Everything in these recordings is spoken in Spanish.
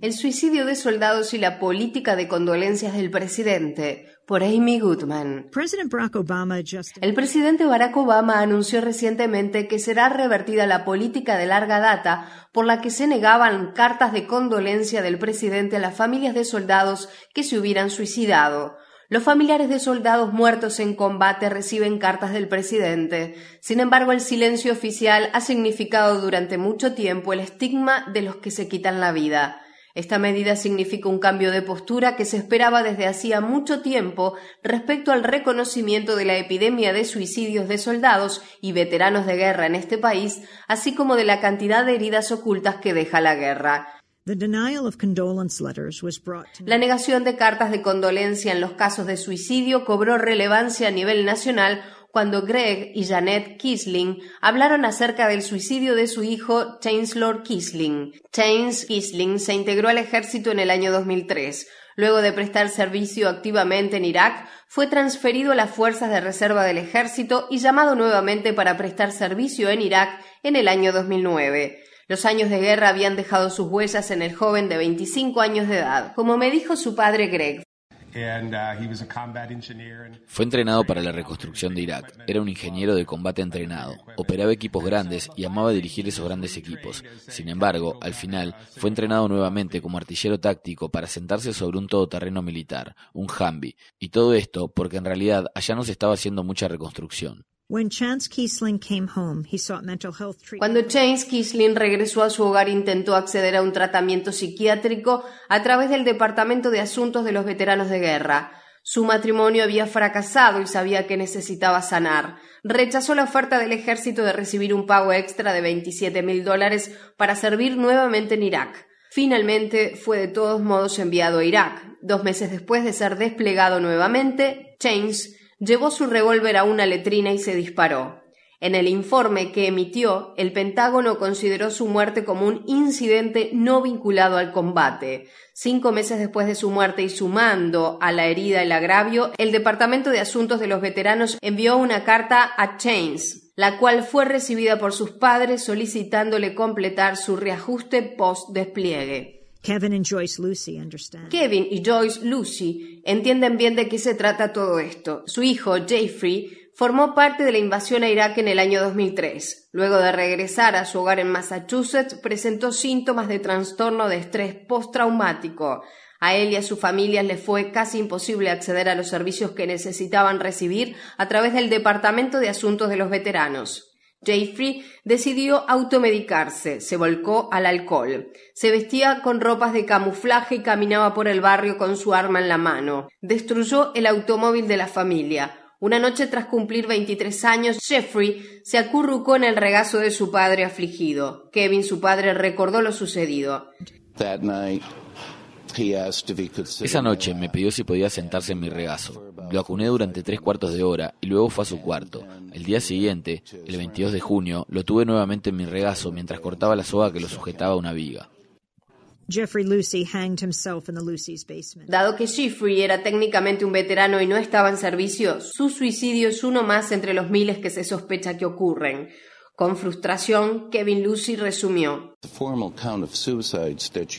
El suicidio de soldados y la política de condolencias del presidente, por Amy Goodman. El presidente Barack Obama anunció recientemente que será revertida la política de larga data por la que se negaban cartas de condolencia del presidente a las familias de soldados que se hubieran suicidado. Los familiares de soldados muertos en combate reciben cartas del presidente. Sin embargo, el silencio oficial ha significado durante mucho tiempo el estigma de los que se quitan la vida. Esta medida significa un cambio de postura que se esperaba desde hacía mucho tiempo respecto al reconocimiento de la epidemia de suicidios de soldados y veteranos de guerra en este país, así como de la cantidad de heridas ocultas que deja la guerra. La negación de cartas de condolencia en los casos de suicidio cobró relevancia a nivel nacional cuando Greg y Janet Kisling hablaron acerca del suicidio de su hijo Chancellor Kisling. Chains Kisling se integró al ejército en el año 2003. Luego de prestar servicio activamente en Irak, fue transferido a las fuerzas de reserva del ejército y llamado nuevamente para prestar servicio en Irak en el año 2009. Los años de guerra habían dejado sus huellas en el joven de 25 años de edad. Como me dijo su padre Greg, uh, fue entrenado para la reconstrucción de Irak. Era un ingeniero de combate entrenado. Operaba equipos grandes y amaba dirigir esos grandes equipos. Sin embargo, al final, fue entrenado nuevamente como artillero táctico para sentarse sobre un todoterreno militar, un Humvee. Y todo esto porque en realidad allá no se estaba haciendo mucha reconstrucción. Cuando Chance Kisling regresó a su hogar intentó acceder a un tratamiento psiquiátrico a través del Departamento de Asuntos de los Veteranos de Guerra. Su matrimonio había fracasado y sabía que necesitaba sanar. Rechazó la oferta del ejército de recibir un pago extra de 27 mil dólares para servir nuevamente en Irak. Finalmente fue de todos modos enviado a Irak. Dos meses después de ser desplegado nuevamente, Chance llevó su revólver a una letrina y se disparó. En el informe que emitió, el Pentágono consideró su muerte como un incidente no vinculado al combate. Cinco meses después de su muerte y sumando a la herida el agravio, el Departamento de Asuntos de los Veteranos envió una carta a Chains, la cual fue recibida por sus padres solicitándole completar su reajuste post-despliegue. Kevin y Joyce Lucy entienden bien de qué se trata todo esto. Su hijo, Jeffrey, formó parte de la invasión a Irak en el año 2003. Luego de regresar a su hogar en Massachusetts, presentó síntomas de trastorno de estrés postraumático. A él y a su familia les fue casi imposible acceder a los servicios que necesitaban recibir a través del Departamento de Asuntos de los Veteranos. Jeffrey decidió automedicarse, se volcó al alcohol, se vestía con ropas de camuflaje y caminaba por el barrio con su arma en la mano. Destruyó el automóvil de la familia. Una noche tras cumplir 23 años, Jeffrey se acurrucó en el regazo de su padre afligido. Kevin, su padre, recordó lo sucedido. Esa noche me pidió si podía sentarse en mi regazo. Lo acuné durante tres cuartos de hora y luego fue a su cuarto. El día siguiente, el 22 de junio, lo tuve nuevamente en mi regazo mientras cortaba la soga que lo sujetaba a una viga. Dado que Jeffrey era técnicamente un veterano y no estaba en servicio, su suicidio es uno más entre los miles que se sospecha que ocurren. Con frustración, Kevin Lucy resumió.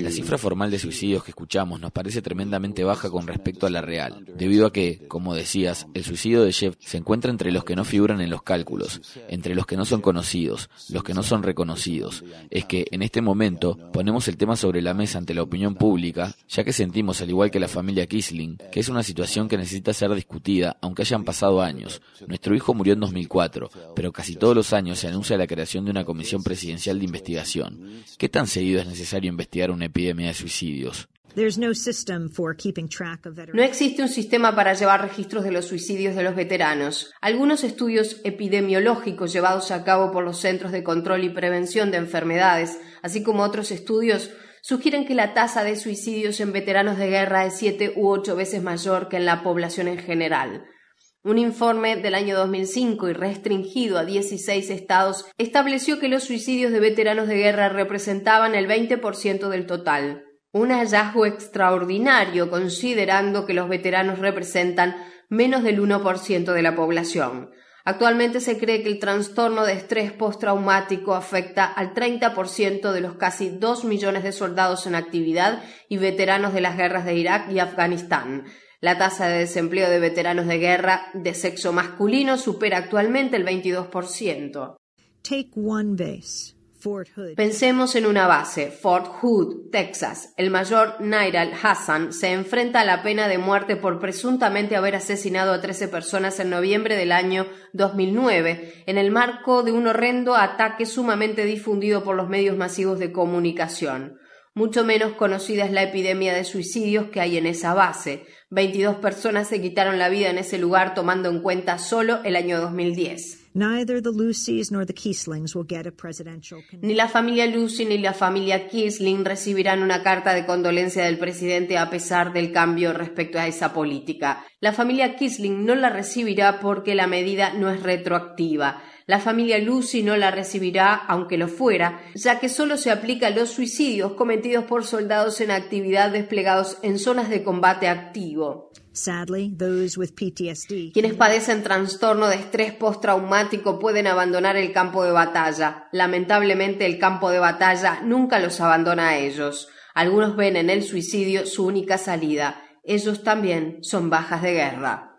La cifra formal de suicidios que escuchamos nos parece tremendamente baja con respecto a la real, debido a que, como decías, el suicidio de Jeff se encuentra entre los que no figuran en los cálculos, entre los que no son conocidos, los que no son reconocidos. Es que, en este momento, ponemos el tema sobre la mesa ante la opinión pública, ya que sentimos, al igual que la familia Kisling, que es una situación que necesita ser discutida, aunque hayan pasado años. Nuestro hijo murió en 2004, pero casi todos los años se anuncia la creación de una comisión presidencial de investigación. ¿Qué tan seguido es necesario investigar una epidemia de suicidios? No existe un sistema para llevar registros de los suicidios de los veteranos. Algunos estudios epidemiológicos llevados a cabo por los Centros de Control y Prevención de Enfermedades, así como otros estudios, sugieren que la tasa de suicidios en veteranos de guerra es siete u ocho veces mayor que en la población en general. Un informe del año 2005 y restringido a 16 estados estableció que los suicidios de veteranos de guerra representaban el 20% del total. Un hallazgo extraordinario considerando que los veteranos representan menos del 1% de la población. Actualmente se cree que el trastorno de estrés postraumático afecta al 30% de los casi 2 millones de soldados en actividad y veteranos de las guerras de Irak y Afganistán. La tasa de desempleo de veteranos de guerra de sexo masculino supera actualmente el 22%. Take one base. Pensemos en una base, Fort Hood, Texas. El mayor Nairal Hassan se enfrenta a la pena de muerte por presuntamente haber asesinado a 13 personas en noviembre del año 2009, en el marco de un horrendo ataque sumamente difundido por los medios masivos de comunicación. Mucho menos conocida es la epidemia de suicidios que hay en esa base. 22 personas se quitaron la vida en ese lugar tomando en cuenta solo el año 2010. Ni la familia Lucy ni la familia Kisling recibirán una carta de condolencia del presidente a pesar del cambio respecto a esa política. La familia Kisling no la recibirá porque la medida no es retroactiva. La familia Lucy no la recibirá, aunque lo fuera, ya que solo se aplica a los suicidios cometidos por soldados en actividad desplegados en zonas de combate activo. Quienes padecen trastorno de estrés postraumático pueden abandonar el campo de batalla. Lamentablemente el campo de batalla nunca los abandona a ellos. Algunos ven en el suicidio su única salida. Ellos también son bajas de guerra.